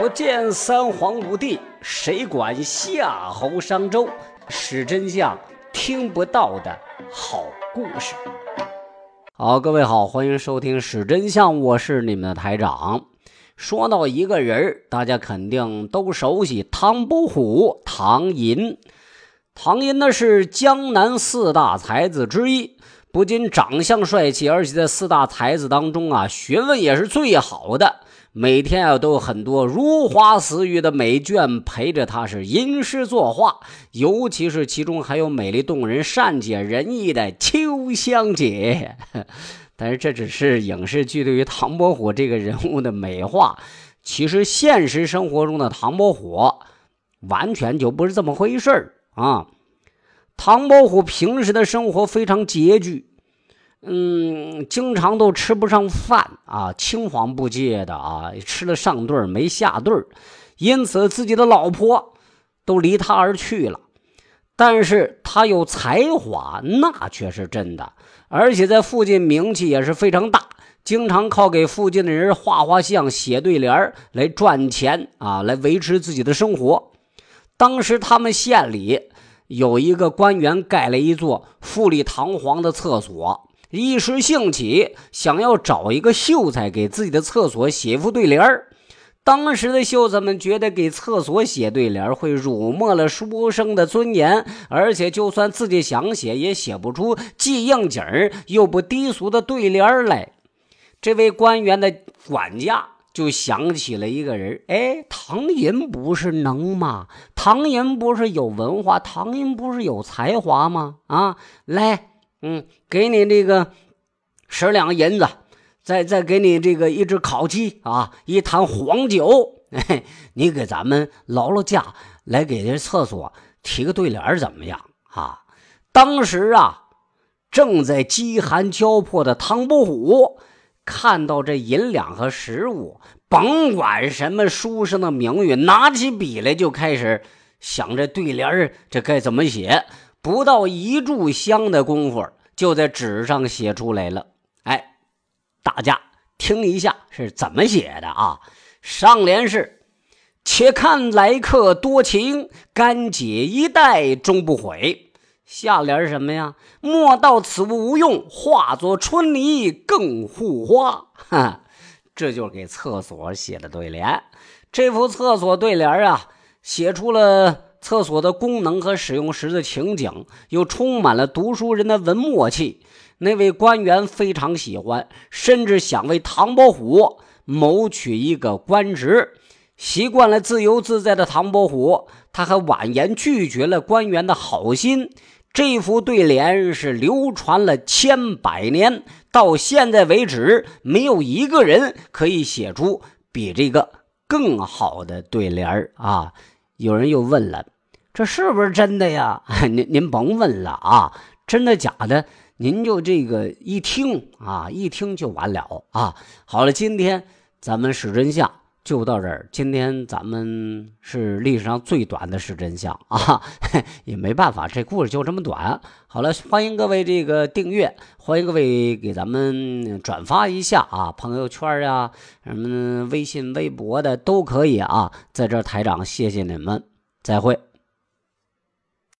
不见三皇五帝，谁管夏侯商周？史真相听不到的好故事。好，各位好，欢迎收听《史真相》，我是你们的台长。说到一个人大家肯定都熟悉唐伯虎、唐寅。唐寅呢是江南四大才子之一，不仅长相帅气，而且在四大才子当中啊，学问也是最好的。每天啊，都有很多如花似玉的美眷陪着他，是吟诗作画。尤其是其中还有美丽动人、善解人意的秋香姐。但是这只是影视剧对于唐伯虎这个人物的美化，其实现实生活中的唐伯虎完全就不是这么回事啊。唐伯虎平时的生活非常拮据。嗯，经常都吃不上饭啊，青黄不接的啊，吃了上顿没下顿因此自己的老婆都离他而去了。但是他有才华，那却是真的，而且在附近名气也是非常大，经常靠给附近的人画画像、写对联来赚钱啊，来维持自己的生活。当时他们县里有一个官员盖了一座富丽堂皇的厕所。一时兴起，想要找一个秀才给自己的厕所写副对联。当时的秀才们觉得给厕所写对联会辱没了书生的尊严，而且就算自己想写，也写不出既应景又不低俗的对联来。这位官员的管家就想起了一个人：哎，唐寅不是能吗？唐寅不是有文化？唐寅不是有才华吗？啊，来。嗯，给你这个十两银子，再再给你这个一只烤鸡啊，一坛黄酒，你给咱们劳劳驾，来给这厕所提个对联怎么样啊？当时啊，正在饥寒交迫的唐伯虎看到这银两和食物，甭管什么书生的名誉，拿起笔来就开始想这对联这该怎么写。不到一炷香的功夫，就在纸上写出来了。哎，大家听一下是怎么写的啊？上联是：“且看来客多情，干解衣带终不悔。”下联是什么呀？“莫道此物无用，化作春泥更护花。”哈，这就是给厕所写的对联。这幅厕所对联啊，写出了。厕所的功能和使用时的情景，又充满了读书人的文墨气。那位官员非常喜欢，甚至想为唐伯虎谋取一个官职。习惯了自由自在的唐伯虎，他还婉言拒绝了官员的好心。这副对联是流传了千百年，到现在为止，没有一个人可以写出比这个更好的对联啊！有人又问了：“这是不是真的呀？” 您您甭问了啊，真的假的？您就这个一听啊，一听就完了啊。好了，今天咱们是真相。就到这儿，今天咱们是历史上最短的是真相啊，也没办法，这故事就这么短。好了，欢迎各位这个订阅，欢迎各位给咱们转发一下啊，朋友圈呀，什么微信、微博的都可以啊。在这台长谢谢你们，再会。